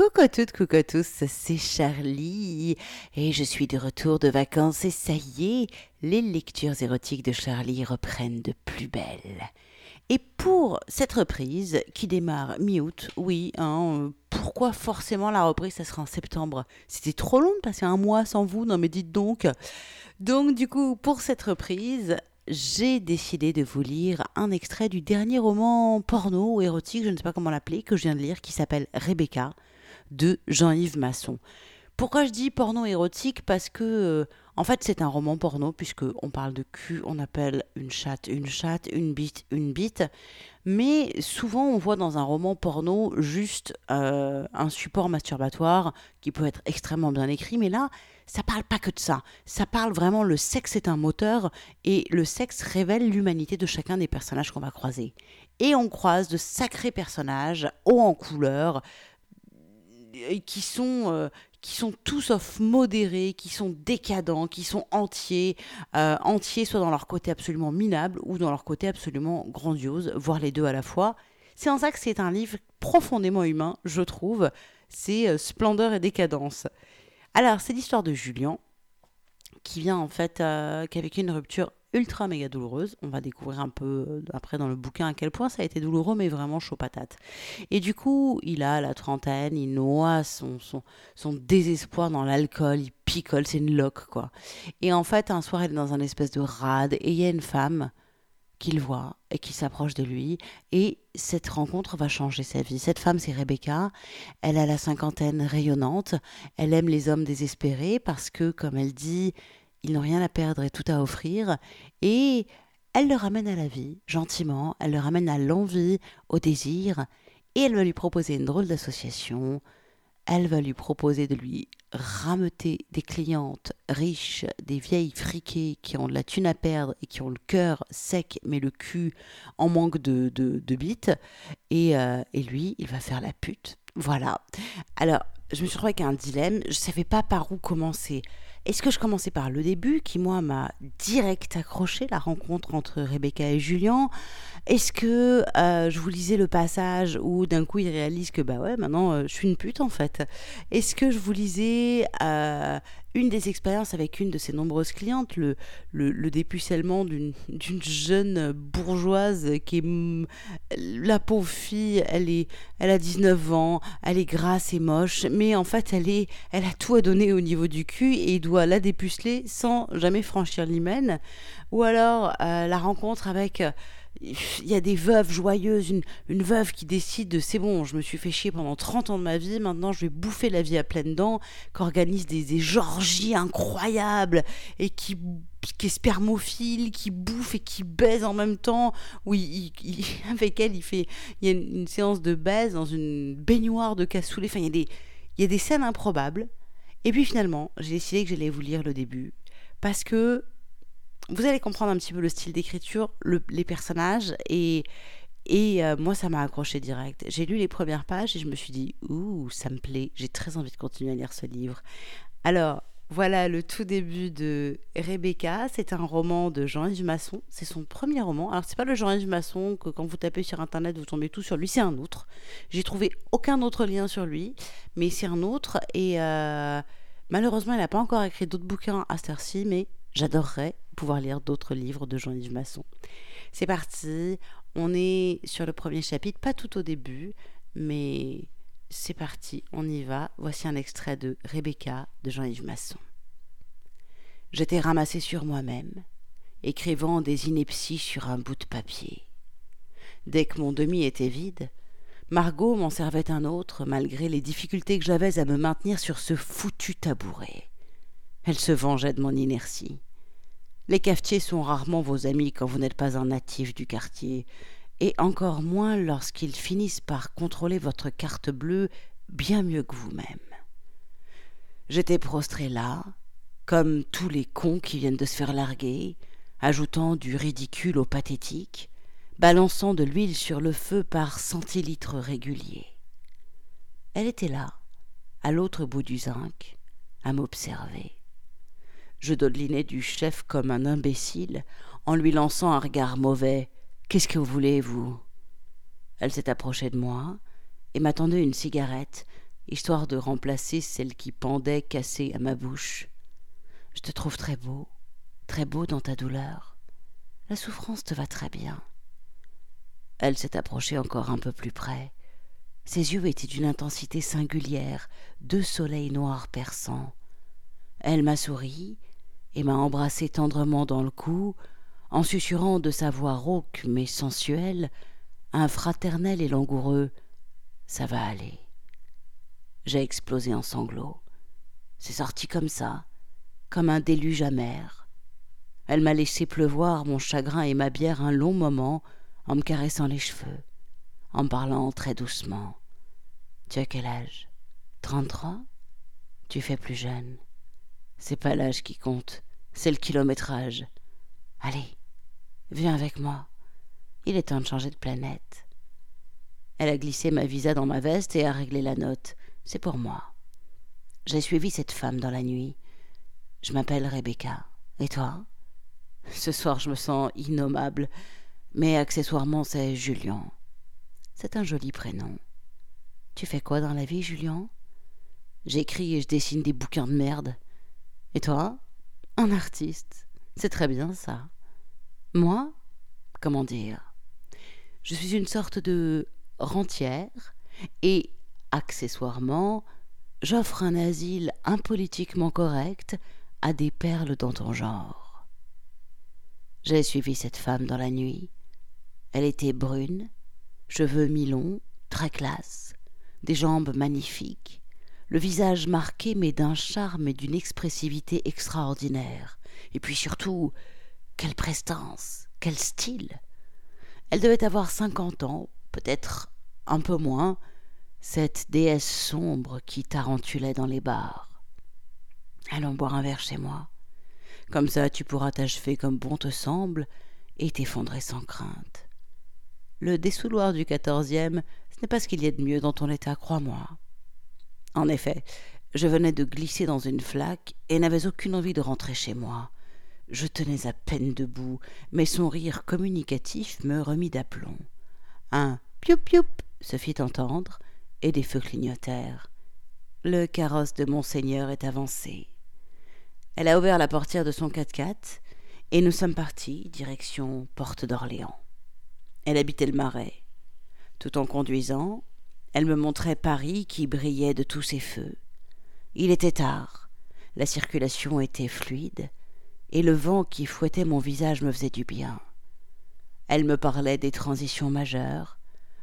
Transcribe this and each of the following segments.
Coucou à toutes, coucou à tous, c'est Charlie et je suis de retour de vacances et ça y est, les lectures érotiques de Charlie reprennent de plus belle. Et pour cette reprise qui démarre mi-août, oui, hein, pourquoi forcément la reprise ça sera en septembre? C'était trop long de passer un mois sans vous, non mais dites donc. Donc du coup, pour cette reprise, j'ai décidé de vous lire un extrait du dernier roman porno ou érotique, je ne sais pas comment l'appeler, que je viens de lire, qui s'appelle Rebecca, de Jean-Yves Masson. Pourquoi je dis porno érotique? Parce que, euh, en fait, c'est un roman porno, puisque on parle de cul, on appelle une chatte une chatte, une bite une bite. Mais souvent, on voit dans un roman porno juste euh, un support masturbatoire qui peut être extrêmement bien écrit, mais là, ça parle pas que de ça. Ça parle vraiment le sexe est un moteur et le sexe révèle l'humanité de chacun des personnages qu'on va croiser. Et on croise de sacrés personnages hauts en couleur qui sont euh, qui sont tous sauf modérés, qui sont décadents, qui sont entiers, euh, entiers soit dans leur côté absolument minable ou dans leur côté absolument grandiose, voire les deux à la fois. C'est en ça que c'est un livre profondément humain, je trouve. C'est splendeur et décadence. Alors, c'est l'histoire de Julien, qui vient en fait, euh, qui a vécu une rupture ultra méga douloureuse. On va découvrir un peu euh, après dans le bouquin à quel point ça a été douloureux, mais vraiment chaud patate. Et du coup, il a la trentaine, il noie son, son, son désespoir dans l'alcool, il picole, c'est une loque quoi. Et en fait, un soir, il est dans un espèce de rade et il y a une femme qu'il voit et qui s'approche de lui. Et cette rencontre va changer sa vie. Cette femme, c'est Rebecca. Elle a la cinquantaine rayonnante. Elle aime les hommes désespérés parce que, comme elle dit, ils n'ont rien à perdre et tout à offrir. Et elle le ramène à la vie, gentiment. Elle le ramène à l'envie, au désir. Et elle va lui proposer une drôle d'association elle va lui proposer de lui rameuter des clientes riches, des vieilles friquées qui ont de la thune à perdre et qui ont le cœur sec mais le cul en manque de, de, bites. Et, euh, et lui, il va faire la pute. Voilà. Alors, je me suis retrouvée avec un dilemme. Je ne savais pas par où commencer. Est-ce que je commençais par le début, qui moi m'a direct accroché, la rencontre entre Rebecca et Julien? Est-ce que euh, je vous lisais le passage où d'un coup il réalise que bah ouais, maintenant euh, je suis une pute en fait. Est-ce que je vous lisais euh, une des expériences avec une de ses nombreuses clientes, le, le, dépucellement d'une jeune bourgeoise qui est la pauvre fille, elle est elle a 19 ans, elle est grasse et moche, mais en fait elle est elle a tout à donner au niveau du cul et il doit la dépuceler sans jamais franchir l'hymen, ou alors la rencontre avec il y a des veuves joyeuses, une, veuve qui décide de c'est bon, je me suis fait chier pendant 30 ans de ma vie, maintenant je vais bouffer la vie à pleines dents, qui organise des, des incroyables et qui, qui est spermophile, qui bouffe et qui baise en même temps. Oui, avec elle, il fait il y a une, séance de baise dans une baignoire de cassoulet. Enfin, il y a des, il y a des scènes improbables. Et puis finalement, j'ai décidé que j'allais vous lire le début parce que vous allez comprendre un petit peu le style d'écriture, les personnages, et, et euh, moi, ça m'a accroché direct. J'ai lu les premières pages et je me suis dit, ouh, ça me plaît, j'ai très envie de continuer à lire ce livre. Alors, voilà le tout début de Rebecca. C'est un roman de Jean-Yves Masson. C'est son premier roman. Alors, c'est pas le Jean-Yves Masson que quand vous tapez sur internet, vous tombez tout sur lui. C'est un autre. J'ai trouvé aucun autre lien sur lui, mais c'est un autre. Et euh, malheureusement, il n'a pas encore écrit d'autres bouquins à cette ci mais j'adorerais pouvoir lire d'autres livres de Jean-Yves Masson. C'est parti, on est sur le premier chapitre, pas tout au début, mais c'est parti, on y va. Voici un extrait de Rebecca de Jean-Yves Masson. J'étais ramassé sur moi-même, écrivant des inepties sur un bout de papier. Dès que mon demi était vide, Margot m'en servait un autre, malgré les difficultés que j'avais à me maintenir sur ce foutu tabouret. Elle se vengeait de mon inertie. Les cafetiers sont rarement vos amis quand vous n'êtes pas un natif du quartier, et encore moins lorsqu'ils finissent par contrôler votre carte bleue bien mieux que vous-même. J'étais prostré là, comme tous les cons qui viennent de se faire larguer, ajoutant du ridicule au pathétique, balançant de l'huile sur le feu par centilitres réguliers. Elle était là, à l'autre bout du zinc, à m'observer. Je dodelinais du chef comme un imbécile, en lui lançant un regard mauvais. Qu'est-ce que vous voulez, vous? Elle s'est approchée de moi et m'attendait une cigarette histoire de remplacer celle qui pendait cassée à ma bouche. Je te trouve très beau, très beau dans ta douleur. La souffrance te va très bien. Elle s'est approchée encore un peu plus près. Ses yeux étaient d'une intensité singulière, deux soleils noirs perçants. Elle m'a souri et m'a embrassé tendrement dans le cou, en susurrant de sa voix rauque mais sensuelle un fraternel et langoureux Ça va aller. J'ai explosé en sanglots. C'est sorti comme ça, comme un déluge amer. Elle m'a laissé pleuvoir mon chagrin et ma bière un long moment en me caressant les cheveux, en parlant très doucement. Tu as quel âge? Trente-trois? Tu fais plus jeune. C'est pas l'âge qui compte, c'est le kilométrage. Allez, viens avec moi. Il est temps de changer de planète. Elle a glissé ma visa dans ma veste et a réglé la note. C'est pour moi. J'ai suivi cette femme dans la nuit. Je m'appelle Rebecca. Et toi? Ce soir, je me sens innommable, mais accessoirement, c'est Julien. C'est un joli prénom. Tu fais quoi dans la vie, Julien J'écris et je dessine des bouquins de merde. Et toi Un artiste. C'est très bien ça. Moi Comment dire? Je suis une sorte de rentière et, accessoirement, j'offre un asile impolitiquement correct à des perles dans ton genre. J'ai suivi cette femme dans la nuit. Elle était brune, cheveux mi-longs, très classe, des jambes magnifiques, le visage marqué mais d'un charme et d'une expressivité extraordinaire, et puis surtout, quelle prestance, quel style. Elle devait avoir cinquante ans, peut-être un peu moins, cette déesse sombre qui tarentulait dans les bars. Allons boire un verre chez moi. Comme ça tu pourras t'achever comme bon te semble et t'effondrer sans crainte. Le dessouloir du quatorzième, ce n'est pas ce qu'il y a de mieux dans ton état, crois-moi. En effet, je venais de glisser dans une flaque et n'avais aucune envie de rentrer chez moi. Je tenais à peine debout, mais son rire communicatif me remit d'aplomb. Un pioup pioup se fit entendre, et des feux clignotèrent. Le carrosse de monseigneur est avancé. Elle a ouvert la portière de son 4x4, et nous sommes partis, direction Porte d'Orléans. Elle habitait le Marais. Tout en conduisant, elle me montrait Paris qui brillait de tous ses feux. Il était tard, la circulation était fluide, et le vent qui fouettait mon visage me faisait du bien. Elle me parlait des transitions majeures,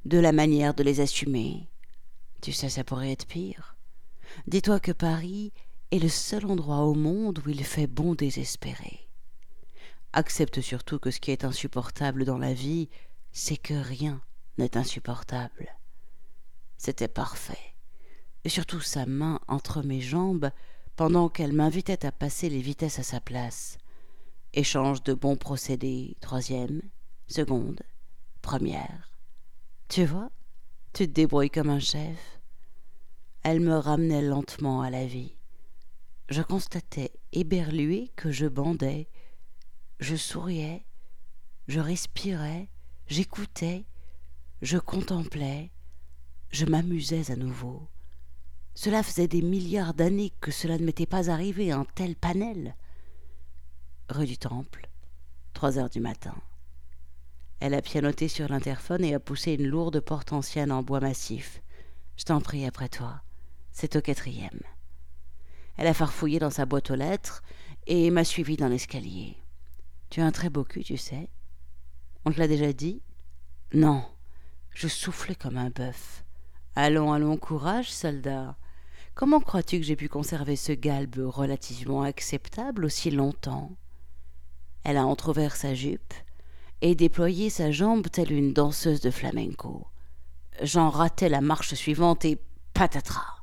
de la manière de les assumer. Tu sais, ça pourrait être pire. Dis-toi que Paris est le seul endroit au monde où il fait bon désespérer. Accepte surtout que ce qui est insupportable dans la vie c'est que rien n'est insupportable. C'était parfait, et surtout sa main entre mes jambes pendant qu'elle m'invitait à passer les vitesses à sa place. Échange de bons procédés, troisième, seconde, première. Tu vois, tu te débrouilles comme un chef. Elle me ramenait lentement à la vie. Je constatais éberlué que je bandais, je souriais, je respirais, J'écoutais, je contemplais, je m'amusais à nouveau. Cela faisait des milliards d'années que cela ne m'était pas arrivé, un tel panel. Rue du Temple, trois heures du matin. Elle a pianoté sur l'interphone et a poussé une lourde porte ancienne en bois massif. Je t'en prie après toi. C'est au quatrième. Elle a farfouillé dans sa boîte aux lettres et m'a suivi dans l'escalier. Tu as un très beau cul, tu sais. On te l'a déjà dit? Non. Je soufflais comme un bœuf. Allons, allons, courage, soldat. Comment crois-tu que j'ai pu conserver ce galbe relativement acceptable aussi longtemps? Elle a entr'ouvert sa jupe et déployé sa jambe telle une danseuse de flamenco. J'en ratais la marche suivante et patatras.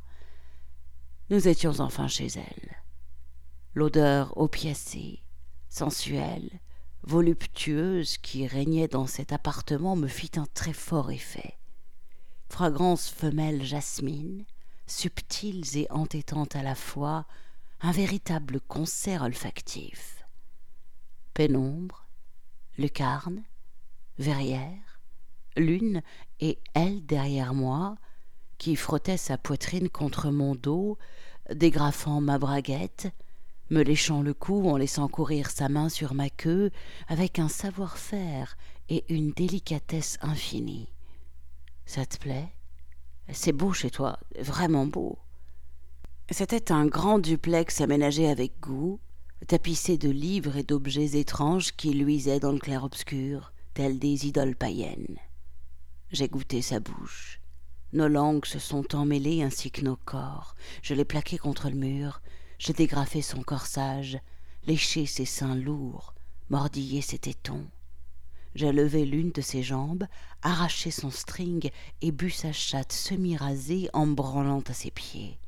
Nous étions enfin chez elle. L'odeur opiacée, sensuelle, voluptueuse qui régnait dans cet appartement me fit un très fort effet. Fragrance femelle jasmine, subtiles et entêtantes à la fois, un véritable concert olfactif. Pénombre, lucarne, verrière, lune et elle derrière moi, qui frottait sa poitrine contre mon dos, dégrafant ma braguette, me léchant le cou en laissant courir sa main sur ma queue avec un savoir-faire et une délicatesse infinie. Ça te plaît? C'est beau chez toi, vraiment beau. C'était un grand duplex aménagé avec goût, tapissé de livres et d'objets étranges qui luisaient dans le clair-obscur, tels des idoles païennes. J'ai goûté sa bouche. Nos langues se sont emmêlées ainsi que nos corps. Je l'ai plaqué contre le mur, j'ai dégrafé son corsage, léché ses seins lourds, mordillé ses tétons. J'ai levé l'une de ses jambes, arraché son string et bu sa chatte semi-rasée en branlant à ses pieds.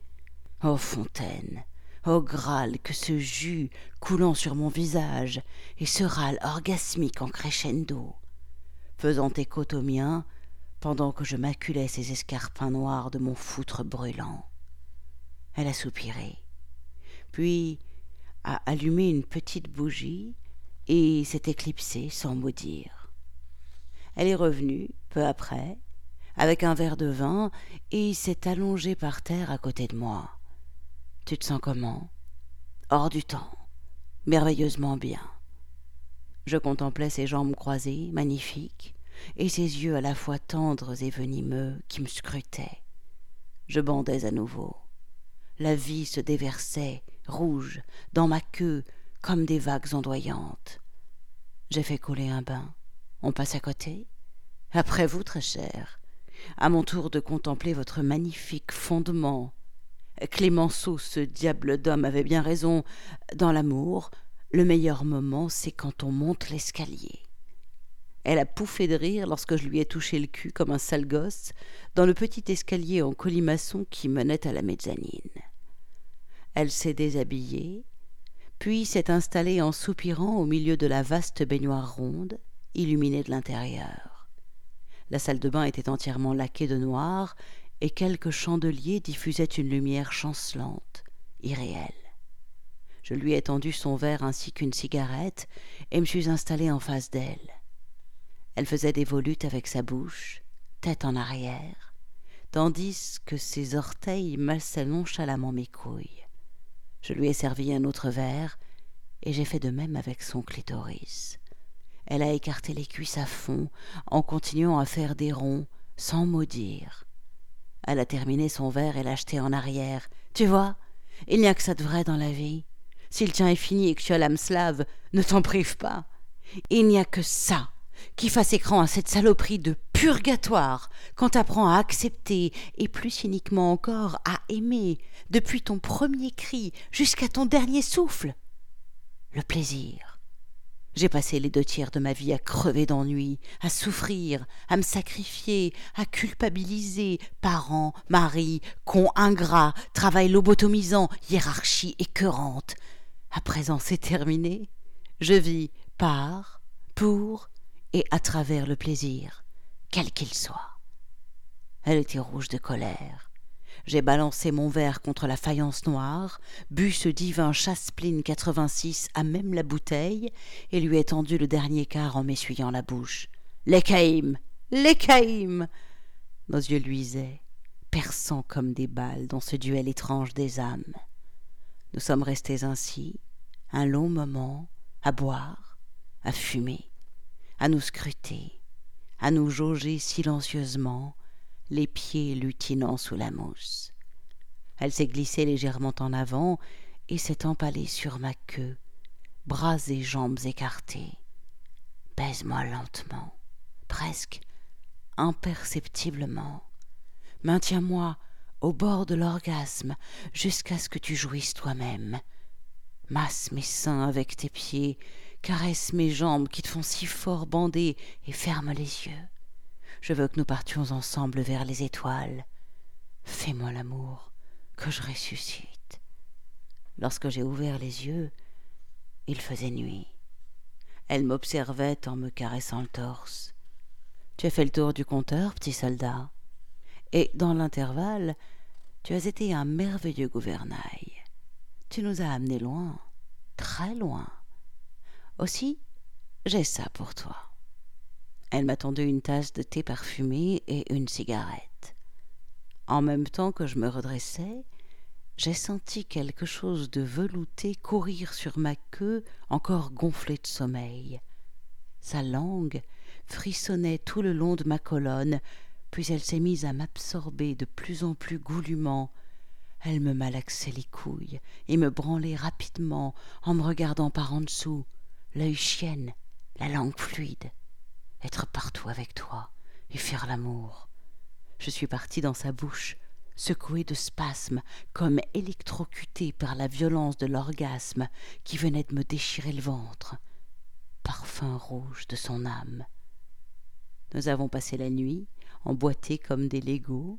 Ô fontaine, ô Graal, que ce jus coulant sur mon visage et ce râle orgasmique en crescendo, faisant écho au mien pendant que je maculais ses escarpins noirs de mon foutre brûlant. Elle a soupiré, puis a allumé une petite bougie et s'est éclipsée sans mot dire. Elle est revenue, peu après, avec un verre de vin, et s'est allongée par terre à côté de moi. Tu te sens comment? Hors du temps, merveilleusement bien. Je contemplais ses jambes croisées, magnifiques, et ses yeux à la fois tendres et venimeux qui me scrutaient. Je bandais à nouveau. La vie se déversait, rouge, dans ma queue, comme des vagues ondoyantes. J'ai fait couler un bain. On passe à côté Après vous, très cher. À mon tour de contempler votre magnifique fondement, Clémenceau, ce diable d'homme, avait bien raison. Dans l'amour, le meilleur moment, c'est quand on monte l'escalier. Elle a pouffé de rire lorsque je lui ai touché le cul comme un sale gosse dans le petit escalier en colimaçon qui menait à la mezzanine. Elle s'est déshabillée, puis s'est installée en soupirant au milieu de la vaste baignoire ronde, illuminée de l'intérieur. La salle de bain était entièrement laquée de noir et quelques chandeliers diffusaient une lumière chancelante, irréelle. Je lui ai tendu son verre ainsi qu'une cigarette et me suis installé en face d'elle. Elle faisait des volutes avec sa bouche, tête en arrière, tandis que ses orteils massaient nonchalamment mes couilles. Je lui ai servi un autre verre et j'ai fait de même avec son clitoris. Elle a écarté les cuisses à fond en continuant à faire des ronds sans maudire. Elle a terminé son verre et l'a jeté en arrière. Tu vois, il n'y a que ça de vrai dans la vie. Si le tien est fini et que tu as l'âme slave, ne t'en prive pas. Il n'y a que ça qui fasse écran à cette saloperie de purgatoire quand t'apprends à accepter et plus cyniquement encore à aimer depuis ton premier cri jusqu'à ton dernier souffle. Le plaisir. J'ai passé les deux tiers de ma vie à crever d'ennui, à souffrir, à me sacrifier, à culpabiliser, parents, mari, con ingrat, travail lobotomisant, hiérarchie écœurante. À présent c'est terminé. Je vis par, pour et à travers le plaisir, quel qu'il soit. Elle était rouge de colère. J'ai balancé mon verre contre la faïence noire, bu ce divin Chaspline 86 à même la bouteille, et lui ai tendu le dernier quart en m'essuyant la bouche. Les caïms Nos yeux luisaient, perçants comme des balles dans ce duel étrange des âmes. Nous sommes restés ainsi, un long moment, à boire, à fumer, à nous scruter, à nous jauger silencieusement, les pieds lutinant sous la mousse. Elle s'est glissée légèrement en avant et s'est empalée sur ma queue, bras et jambes écartés. Baise-moi lentement, presque imperceptiblement. Maintiens-moi au bord de l'orgasme jusqu'à ce que tu jouisses toi-même. Masse mes seins avec tes pieds, caresse mes jambes qui te font si fort bander et ferme les yeux. Je veux que nous partions ensemble vers les étoiles. Fais-moi l'amour, que je ressuscite. Lorsque j'ai ouvert les yeux, il faisait nuit. Elle m'observait en me caressant le torse. Tu as fait le tour du compteur, petit soldat. Et dans l'intervalle, tu as été un merveilleux gouvernail. Tu nous as amenés loin, très loin. Aussi, j'ai ça pour toi. Elle m'a tendu une tasse de thé parfumé et une cigarette. En même temps que je me redressais, j'ai senti quelque chose de velouté courir sur ma queue encore gonflée de sommeil. Sa langue frissonnait tout le long de ma colonne, puis elle s'est mise à m'absorber de plus en plus goulûment. Elle me malaxait les couilles et me branlait rapidement en me regardant par en dessous, l'œil chienne, la langue fluide. Être partout avec toi et faire l'amour. Je suis partie dans sa bouche, secouée de spasmes, comme électrocutée par la violence de l'orgasme qui venait de me déchirer le ventre. Parfum rouge de son âme. Nous avons passé la nuit, emboîtés comme des Legos,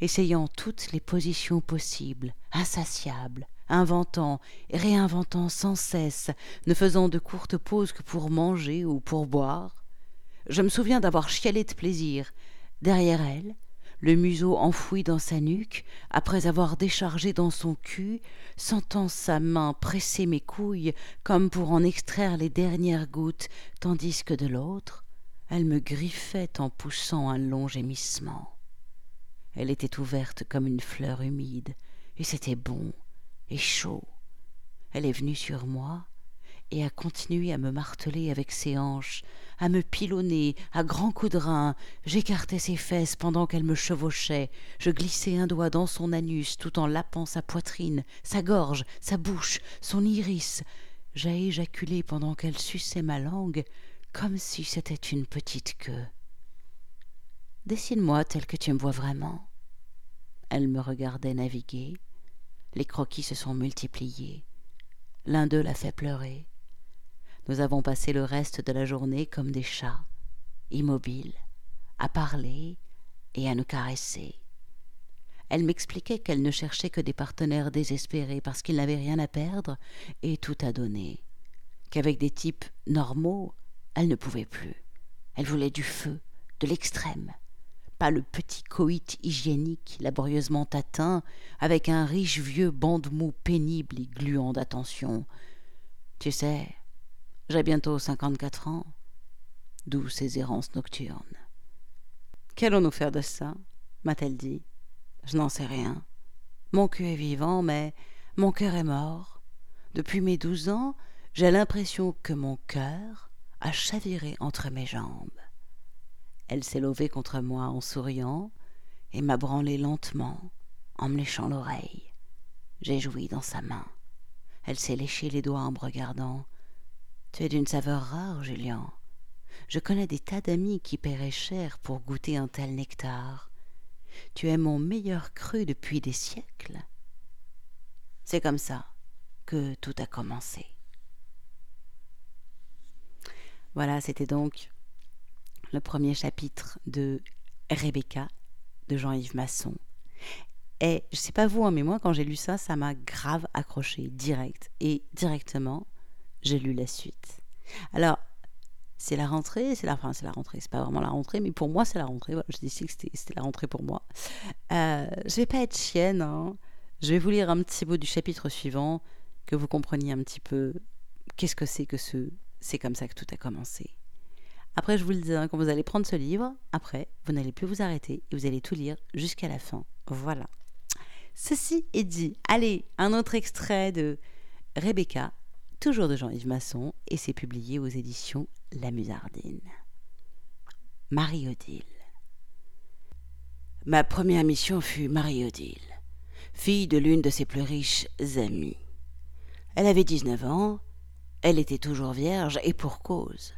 essayant toutes les positions possibles, insatiables, inventant réinventant sans cesse, ne faisant de courtes pauses que pour manger ou pour boire. Je me souviens d'avoir chialé de plaisir. Derrière elle, le museau enfoui dans sa nuque, après avoir déchargé dans son cul, sentant sa main presser mes couilles comme pour en extraire les dernières gouttes, tandis que de l'autre, elle me griffait en poussant un long gémissement. Elle était ouverte comme une fleur humide, et c'était bon et chaud. Elle est venue sur moi et a continué à me marteler avec ses hanches, à me pilonner à grands coups de rein. J'écartais ses fesses pendant qu'elle me chevauchait. Je glissais un doigt dans son anus tout en lapant sa poitrine, sa gorge, sa bouche, son iris. J'ai éjaculé pendant qu'elle suçait ma langue comme si c'était une petite queue. Dessine-moi tel que tu me vois vraiment. Elle me regardait naviguer. Les croquis se sont multipliés. L'un d'eux l'a fait pleurer. Nous avons passé le reste de la journée comme des chats, immobiles, à parler et à nous caresser. Elle m'expliquait qu'elle ne cherchait que des partenaires désespérés parce qu'ils n'avaient rien à perdre et tout à donner, qu'avec des types normaux, elle ne pouvait plus. Elle voulait du feu, de l'extrême, pas le petit coït hygiénique laborieusement atteint, avec un riche vieux bande-mou pénible et gluant d'attention. Tu sais, j'ai bientôt cinquante-quatre ans. D'où ces errances nocturnes. Qu'allons-nous faire de ça? m'a-t-elle dit. Je n'en sais rien. Mon cul est vivant, mais mon cœur est mort. Depuis mes douze ans, j'ai l'impression que mon cœur a chaviré entre mes jambes. Elle s'est levée contre moi en souriant et m'a branlé lentement en me léchant l'oreille. J'ai joui dans sa main. Elle s'est léché les doigts en me regardant. Tu es d'une saveur rare, Julien. Je connais des tas d'amis qui paieraient cher pour goûter un tel nectar. Tu es mon meilleur cru depuis des siècles. C'est comme ça que tout a commencé. Voilà, c'était donc le premier chapitre de Rebecca de Jean-Yves Masson. Et je sais pas vous, hein, mais moi quand j'ai lu ça, ça m'a grave accroché direct. Et directement, j'ai lu la suite. Alors, c'est la rentrée, c'est la, enfin, c'est la rentrée, c'est pas vraiment la rentrée, mais pour moi c'est la rentrée. Je décide que c'était, la rentrée pour moi. Euh, je vais pas être chienne, hein. je vais vous lire un petit bout du chapitre suivant, que vous compreniez un petit peu qu'est-ce que c'est que ce c'est comme ça que tout a commencé. Après, je vous le dis, hein, quand vous allez prendre ce livre, après, vous n'allez plus vous arrêter et vous allez tout lire jusqu'à la fin. Voilà. Ceci est dit. Allez, un autre extrait de Rebecca, toujours de Jean-Yves Masson, et c'est publié aux éditions La Musardine. Marie-Odile. Ma première mission fut Marie-Odile, fille de l'une de ses plus riches amies. Elle avait 19 ans, elle était toujours vierge, et pour cause.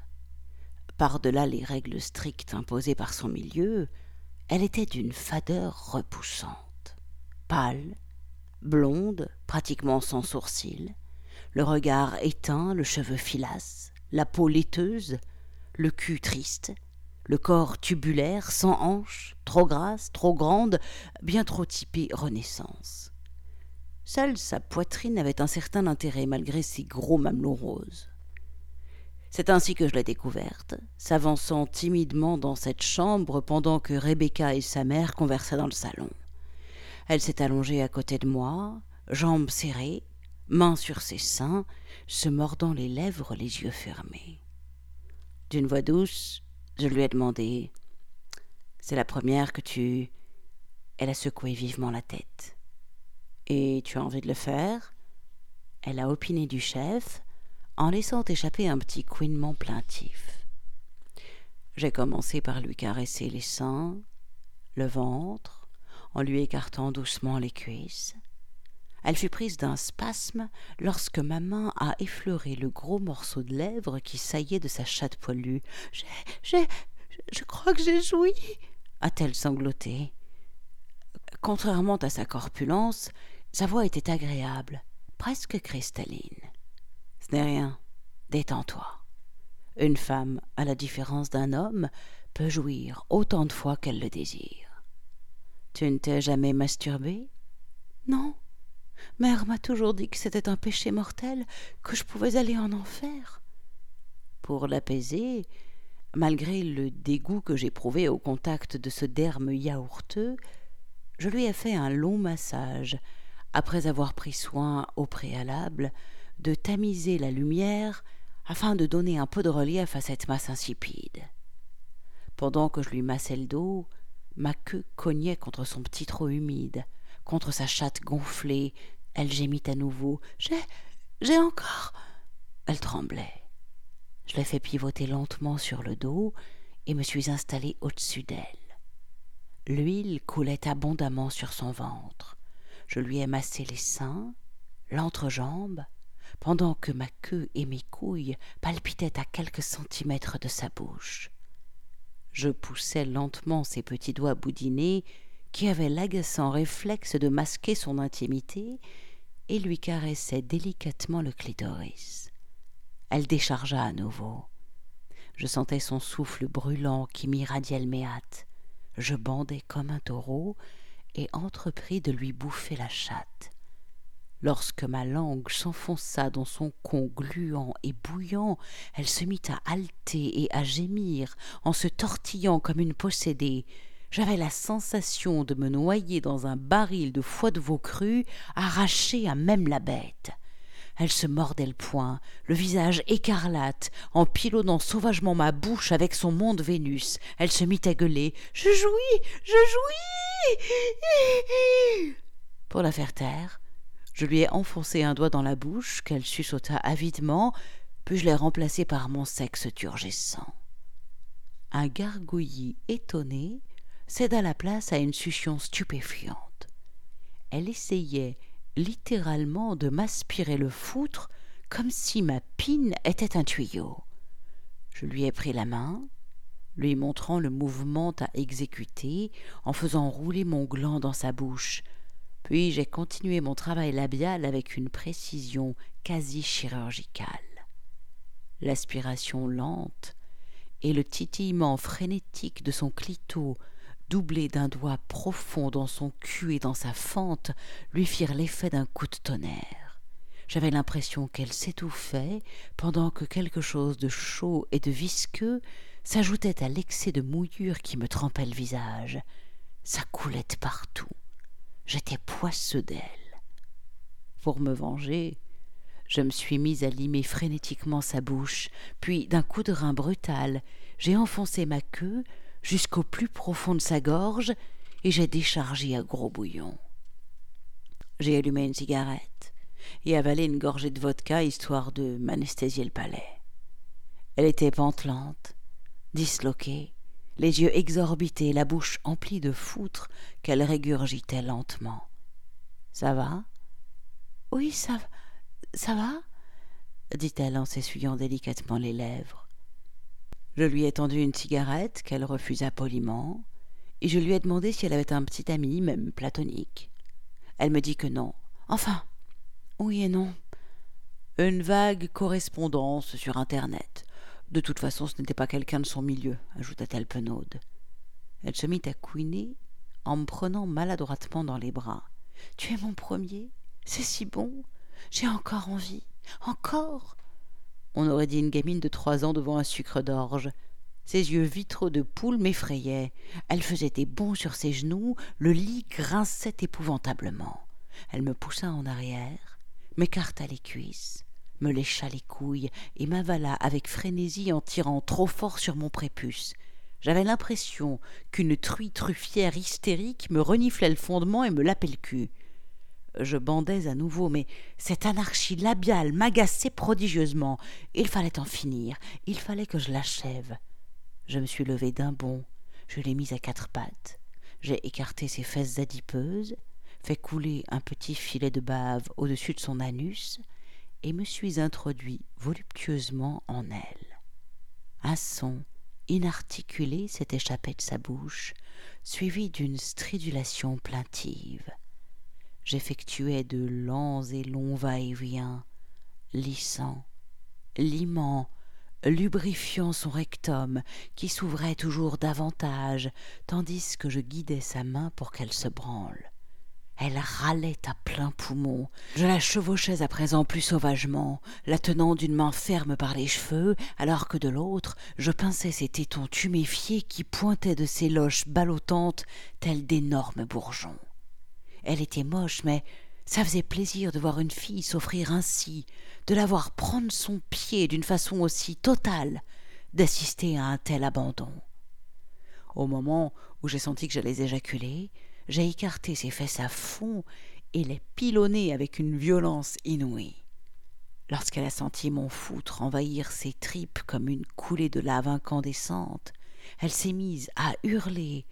Par-delà les règles strictes imposées par son milieu, elle était d'une fadeur repoussante. Pâle, blonde, pratiquement sans sourcils, le regard éteint, le cheveu filasse, la peau laiteuse, le cul triste, le corps tubulaire, sans hanches, trop grasse, trop grande, bien trop typée Renaissance. Seule sa poitrine avait un certain intérêt malgré ses gros mamelons roses. C'est ainsi que je l'ai découverte, s'avançant timidement dans cette chambre pendant que Rebecca et sa mère conversaient dans le salon. Elle s'est allongée à côté de moi, jambes serrées, mains sur ses seins, se mordant les lèvres, les yeux fermés. D'une voix douce, je lui ai demandé C'est la première que tu. Elle a secoué vivement la tête. Et tu as envie de le faire? Elle a opiné du chef, en laissant échapper un petit couinement plaintif. J'ai commencé par lui caresser les seins, le ventre, en lui écartant doucement les cuisses. Elle fut prise d'un spasme lorsque ma main a effleuré le gros morceau de lèvre qui saillait de sa chatte poilue. J'ai. j'ai. je crois que j'ai joui a-t-elle sangloté. Contrairement à sa corpulence, sa voix était agréable, presque cristalline. Rien. Détends-toi. Une femme, à la différence d'un homme, peut jouir autant de fois qu'elle le désire. Tu ne t'es jamais masturbé? Non. Mère m'a toujours dit que c'était un péché mortel, que je pouvais aller en enfer. Pour l'apaiser, malgré le dégoût que j'éprouvais au contact de ce derme yaourteux, je lui ai fait un long massage, après avoir pris soin, au préalable, de tamiser la lumière afin de donner un peu de relief à cette masse insipide. Pendant que je lui massais le dos, ma queue cognait contre son petit trot humide, contre sa chatte gonflée. Elle gémit à nouveau. J'ai. j'ai encore. Elle tremblait. Je l'ai fait pivoter lentement sur le dos et me suis installé au-dessus d'elle. L'huile coulait abondamment sur son ventre. Je lui ai massé les seins, l'entrejambe, pendant que ma queue et mes couilles palpitaient à quelques centimètres de sa bouche. Je poussais lentement ses petits doigts boudinés, qui avaient l'agaçant réflexe de masquer son intimité, et lui caressais délicatement le clitoris. Elle déchargea à nouveau. Je sentais son souffle brûlant qui m'irradiait le méate. Je bandais comme un taureau et entrepris de lui bouffer la chatte. Lorsque ma langue s'enfonça dans son con gluant et bouillant, elle se mit à halter et à gémir en se tortillant comme une possédée. J'avais la sensation de me noyer dans un baril de foie de veau cru, arraché à même la bête. Elle se mordait le poing, le visage écarlate, en pilonnant sauvagement ma bouche avec son monde Vénus. Elle se mit à gueuler. Je jouis. Je jouis. Pour la faire taire, je lui ai enfoncé un doigt dans la bouche qu'elle suçota avidement, puis je l'ai remplacé par mon sexe turgescent. Un gargouillis étonné céda la place à une succion stupéfiante. Elle essayait littéralement de m'aspirer le foutre comme si ma pine était un tuyau. Je lui ai pris la main, lui montrant le mouvement à exécuter en faisant rouler mon gland dans sa bouche, puis j'ai continué mon travail labial avec une précision quasi chirurgicale. L'aspiration lente et le titillement frénétique de son clito doublé d'un doigt profond dans son cul et dans sa fente, lui firent l'effet d'un coup de tonnerre. J'avais l'impression qu'elle s'étouffait, pendant que quelque chose de chaud et de visqueux s'ajoutait à l'excès de mouillure qui me trempait le visage. Ça coulait partout. J'étais poisseux d'elle. Pour me venger, je me suis mis à limer frénétiquement sa bouche, puis d'un coup de rein brutal, j'ai enfoncé ma queue jusqu'au plus profond de sa gorge et j'ai déchargé à gros bouillon. J'ai allumé une cigarette et avalé une gorgée de vodka histoire de m'anesthésier le palais. Elle était pantelante, disloquée, les yeux exorbités, la bouche emplie de foutre qu'elle régurgitait lentement. Ça va Oui, ça, ça va? dit-elle en s'essuyant délicatement les lèvres. Je lui ai tendu une cigarette qu'elle refusa poliment, et je lui ai demandé si elle avait un petit ami, même platonique. Elle me dit que non. Enfin, oui et non. Une vague correspondance sur Internet. De toute façon, ce n'était pas quelqu'un de son milieu, ajouta-t-elle penaude. Elle se mit à couiner en me prenant maladroitement dans les bras. Tu es mon premier C'est si bon J'ai encore envie Encore on aurait dit une gamine de trois ans devant un sucre d'orge. Ses yeux vitraux de poule m'effrayaient. Elle faisait des bonds sur ses genoux, le lit grinçait épouvantablement. Elle me poussa en arrière, m'écarta les cuisses, me lécha les couilles et m'avala avec frénésie en tirant trop fort sur mon prépuce. J'avais l'impression qu'une truie truffière hystérique me reniflait le fondement et me lapait le cul. Je bandais à nouveau, mais cette anarchie labiale m'agaçait prodigieusement. Il fallait en finir, il fallait que je l'achève. Je me suis levé d'un bond, je l'ai mise à quatre pattes, j'ai écarté ses fesses adipeuses, fait couler un petit filet de bave au-dessus de son anus, et me suis introduit voluptueusement en elle. Un son inarticulé s'est échappé de sa bouche, suivi d'une stridulation plaintive. J'effectuais de lents et longs va-et-vient, lissant, limant, lubrifiant son rectum, qui s'ouvrait toujours davantage, tandis que je guidais sa main pour qu'elle se branle. Elle râlait à plein poumon. Je la chevauchais à présent plus sauvagement, la tenant d'une main ferme par les cheveux, alors que de l'autre, je pinçais ses tétons tuméfiés qui pointaient de ses loches ballottantes tels d'énormes bourgeons. Elle était moche, mais ça faisait plaisir de voir une fille s'offrir ainsi, de la voir prendre son pied d'une façon aussi totale, d'assister à un tel abandon. Au moment où j'ai senti que j'allais éjaculer, j'ai écarté ses fesses à fond et les pilonné avec une violence inouïe. Lorsqu'elle a senti mon foutre envahir ses tripes comme une coulée de lave incandescente, elle s'est mise à hurler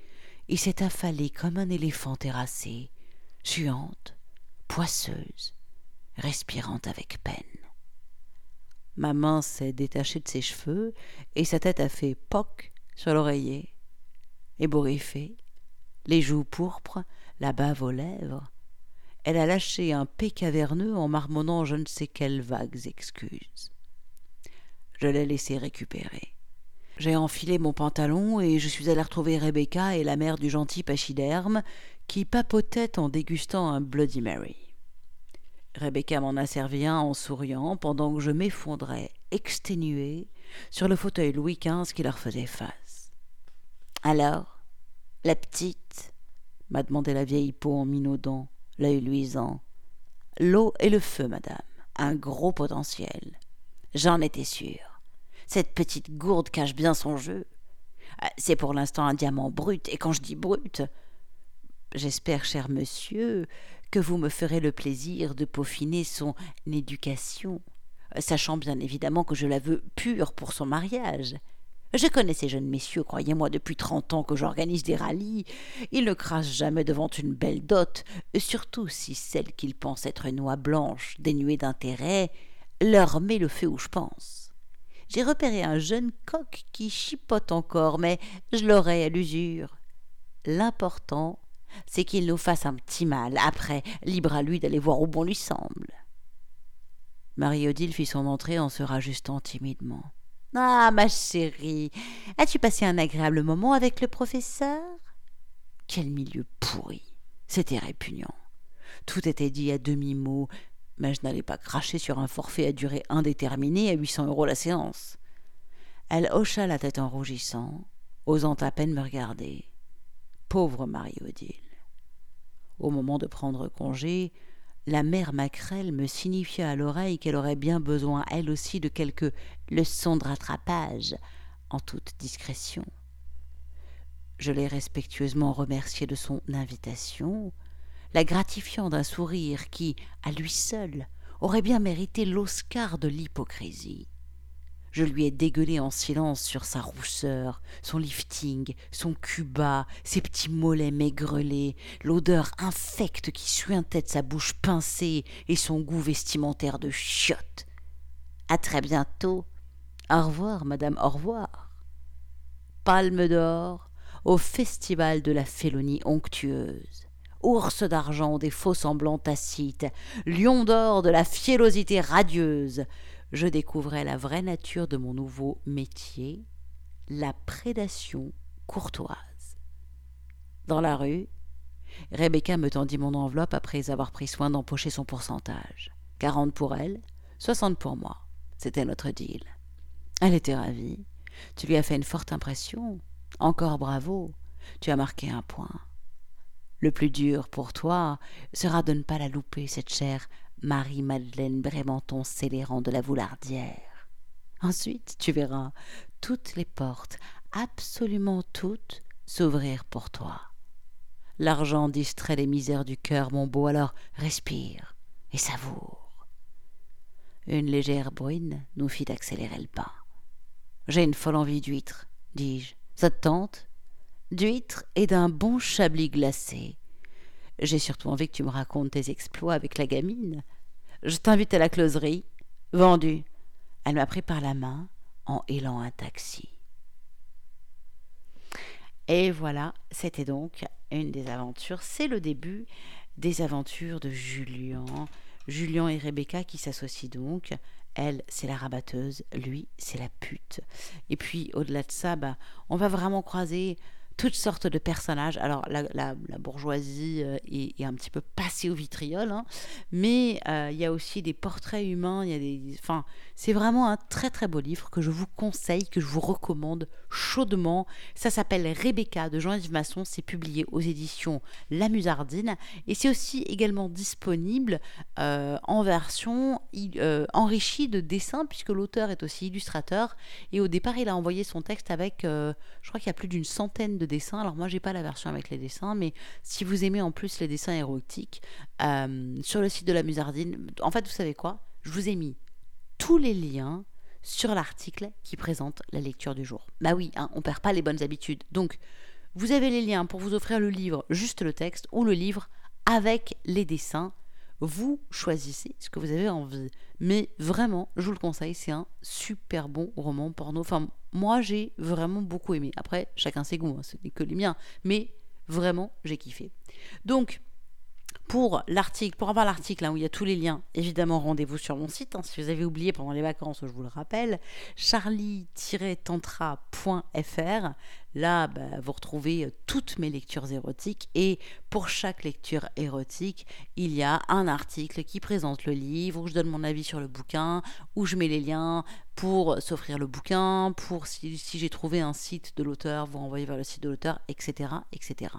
et s'est affalée comme un éléphant terrassé, suante, poisseuse, respirant avec peine. Ma main s'est détachée de ses cheveux et sa tête a fait poc sur l'oreiller. Ébouriffée, les joues pourpres, la bave aux lèvres, elle a lâché un pé caverneux en marmonnant je ne sais quelles vagues excuses. Je l'ai laissé récupérer. J'ai enfilé mon pantalon et je suis allé retrouver Rebecca et la mère du gentil pachyderme qui papotaient en dégustant un Bloody Mary. Rebecca m'en a un en souriant pendant que je m'effondrais, exténué, sur le fauteuil Louis XV qui leur faisait face. Alors, la petite m'a demandé la vieille peau en minaudant, l'œil luisant. L'eau et le feu, madame. Un gros potentiel. J'en étais sûr. Cette petite gourde cache bien son jeu. Ah, c'est pour l'instant un diamant brut, et quand je dis brut, j'espère, cher monsieur, que vous me ferez le plaisir de peaufiner son éducation, sachant bien évidemment que je la veux pure pour son mariage. Je connais ces jeunes messieurs, croyez-moi, depuis trente ans que j'organise des rallyes. Ils ne crassent jamais devant une belle dot, surtout si celle qu'ils pensent être une noix blanche, dénuée d'intérêt, leur met le feu où je pense. J'ai repéré un jeune coq qui chipote encore, mais je l'aurai à l'usure. L'important, c'est qu'il nous fasse un petit mal. Après, libre à lui d'aller voir où bon lui semble. Marie-Odile fit son entrée en se rajustant timidement. Ah, ma chérie, as-tu passé un agréable moment avec le professeur? Quel milieu pourri C'était répugnant. Tout était dit à demi-mot, mais je n'allais pas cracher sur un forfait à durée indéterminée à huit cents euros la séance. Elle hocha la tête en rougissant, osant à peine me regarder. Pauvre Marie-Odile. Au moment de prendre congé, la mère Macrel me signifia à l'oreille qu'elle aurait bien besoin, elle aussi, de quelques leçons de rattrapage, en toute discrétion. Je l'ai respectueusement remerciée de son invitation, la gratifiant d'un sourire qui, à lui seul, aurait bien mérité l'Oscar de l'hypocrisie. Je lui ai dégueulé en silence sur sa rousseur, son lifting, son cuba, ses petits mollets maigrelés, l'odeur infecte qui suintait sa bouche pincée et son goût vestimentaire de chiottes. À très bientôt. Au revoir, madame, au revoir. Palme d'or au festival de la félonie onctueuse. Ours d'argent des faux semblants tacites, lion d'or de la fiélosité radieuse, je découvrais la vraie nature de mon nouveau métier, la prédation courtoise. Dans la rue, Rebecca me tendit mon enveloppe après avoir pris soin d'empocher son pourcentage. Quarante pour elle, soixante pour moi. C'était notre deal. Elle était ravie. Tu lui as fait une forte impression. Encore bravo. Tu as marqué un point. Le plus dur pour toi sera de ne pas la louper, cette chère Marie-Madeleine Brémenton scélérant de la Voulardière. Ensuite, tu verras, toutes les portes absolument toutes s'ouvrir pour toi. L'argent distrait les misères du cœur, mon beau, alors respire et savoure. Une légère bruine nous fit accélérer le pas. J'ai une folle envie d'huître, dis-je. Ça te tente D'huître et d'un bon chablis glacé. J'ai surtout envie que tu me racontes tes exploits avec la gamine. Je t'invite à la closerie. Vendu. Elle m'a pris par la main en hélant un taxi. Et voilà, c'était donc une des aventures. C'est le début des aventures de Julien. Julien et Rebecca qui s'associent donc. Elle, c'est la rabatteuse, lui, c'est la pute. Et puis, au-delà de ça, bah, on va vraiment croiser toutes sortes de personnages. Alors la, bourgeoisie euh, est, un petit peu passée au vitriol, hein, mais euh, il y a aussi des portraits humains. Y a des, enfin, c'est vraiment un très très beau livre que je vous conseille, que je vous recommande chaudement. Ça s'appelle Rebecca de Jean-Yves Masson. C'est publié aux éditions La Musardine et c'est aussi également disponible euh, en version enrichie de dessins puisque l'auteur est aussi illustrateur. Et au départ, il a envoyé son texte avec, je crois qu'il y a plus d'une centaine de Alors moi, j'ai pas la version avec les dessins, mais si vous aimez en plus les dessins érotiques, euh, sur le site de la Musardine, en fait, vous savez quoi? Je vous ai mis tous les liens sur l'article qui présente la lecture du jour. Bah oui, hein, on perd pas les bonnes habitudes. Donc, vous avez les liens pour vous offrir le livre, juste le texte, ou le livre avec les dessins. Vous choisissez ce que vous avez envie. Mais vraiment, je vous le conseille, c'est un super bon roman porno. Enfin, moi, j'ai vraiment beaucoup aimé. Après, chacun ses goûts, hein, ce n'est que les miens. Mais vraiment, j'ai kiffé. Donc, pour l'article, pour avoir l'article hein, où il y a tous les liens, évidemment, rendez-vous sur mon site. Hein, si vous avez oublié pendant les vacances, je vous le rappelle, charlie-tantra.fr. Là, bah, vous retrouvez euh, toutes mes lectures érotiques et pour chaque lecture érotique, il y a un article qui présente le livre, où je donne mon avis sur le bouquin, où je mets les liens pour s'offrir le bouquin, pour si, j'ai trouvé un site de l'auteur, vous renvoyez vers le site de l'auteur, etc., etc.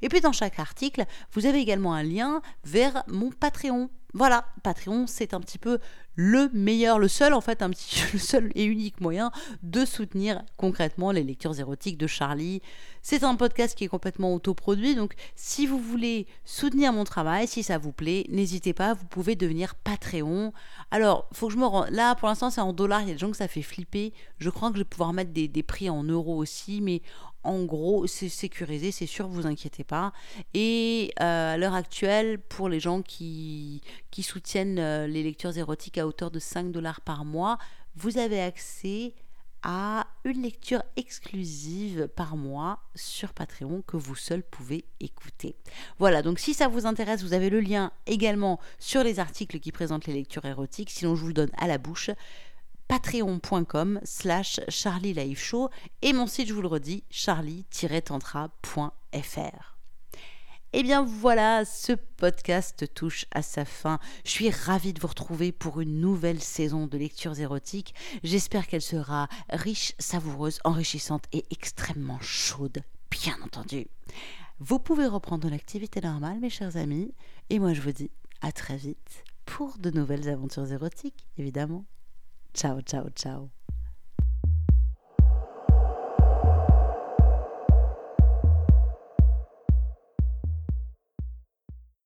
Et puis dans chaque article, vous avez également un lien vers mon Patreon. Voilà, Patreon, c'est un petit peu le meilleur, le seul en fait, le seul et unique moyen de soutenir concrètement les lectures érotiques de Charlie. C'est un podcast qui est complètement autoproduit, donc si vous voulez soutenir mon travail, si ça vous plaît, n'hésitez pas, vous pouvez devenir Patreon. Alors, faut que je me rende. Là, pour l'instant, c'est en dollars, il y a des gens que ça fait flipper. Je crois que je vais pouvoir mettre des, des prix en euros aussi, mais en gros, c'est sécurisé, c'est sûr, vous inquiétez pas. Et euh, à l'heure actuelle, pour les gens qui, soutiennent euh, les lectures érotiques à hauteur de 5 dollars par mois, vous avez accès à une lecture exclusive par mois sur Patreon que vous seul pouvez écouter. Voilà, donc si ça vous intéresse, vous avez le lien également sur les articles qui présentent les lectures érotiques, sinon je vous le donne à la bouche patreon.com slash Charlie Show et mon site, je vous le redis, charlie-tantra.fr. Et eh bien voilà, ce podcast touche à sa fin. Je suis ravie de vous retrouver pour une nouvelle saison de lectures érotiques. J'espère qu'elle sera riche, savoureuse, enrichissante et extrêmement chaude, bien entendu. Vous pouvez reprendre l'activité normale, mes chers amis, et moi je vous dis à très vite pour de nouvelles aventures érotiques, évidemment. Ciao, ciao, ciao.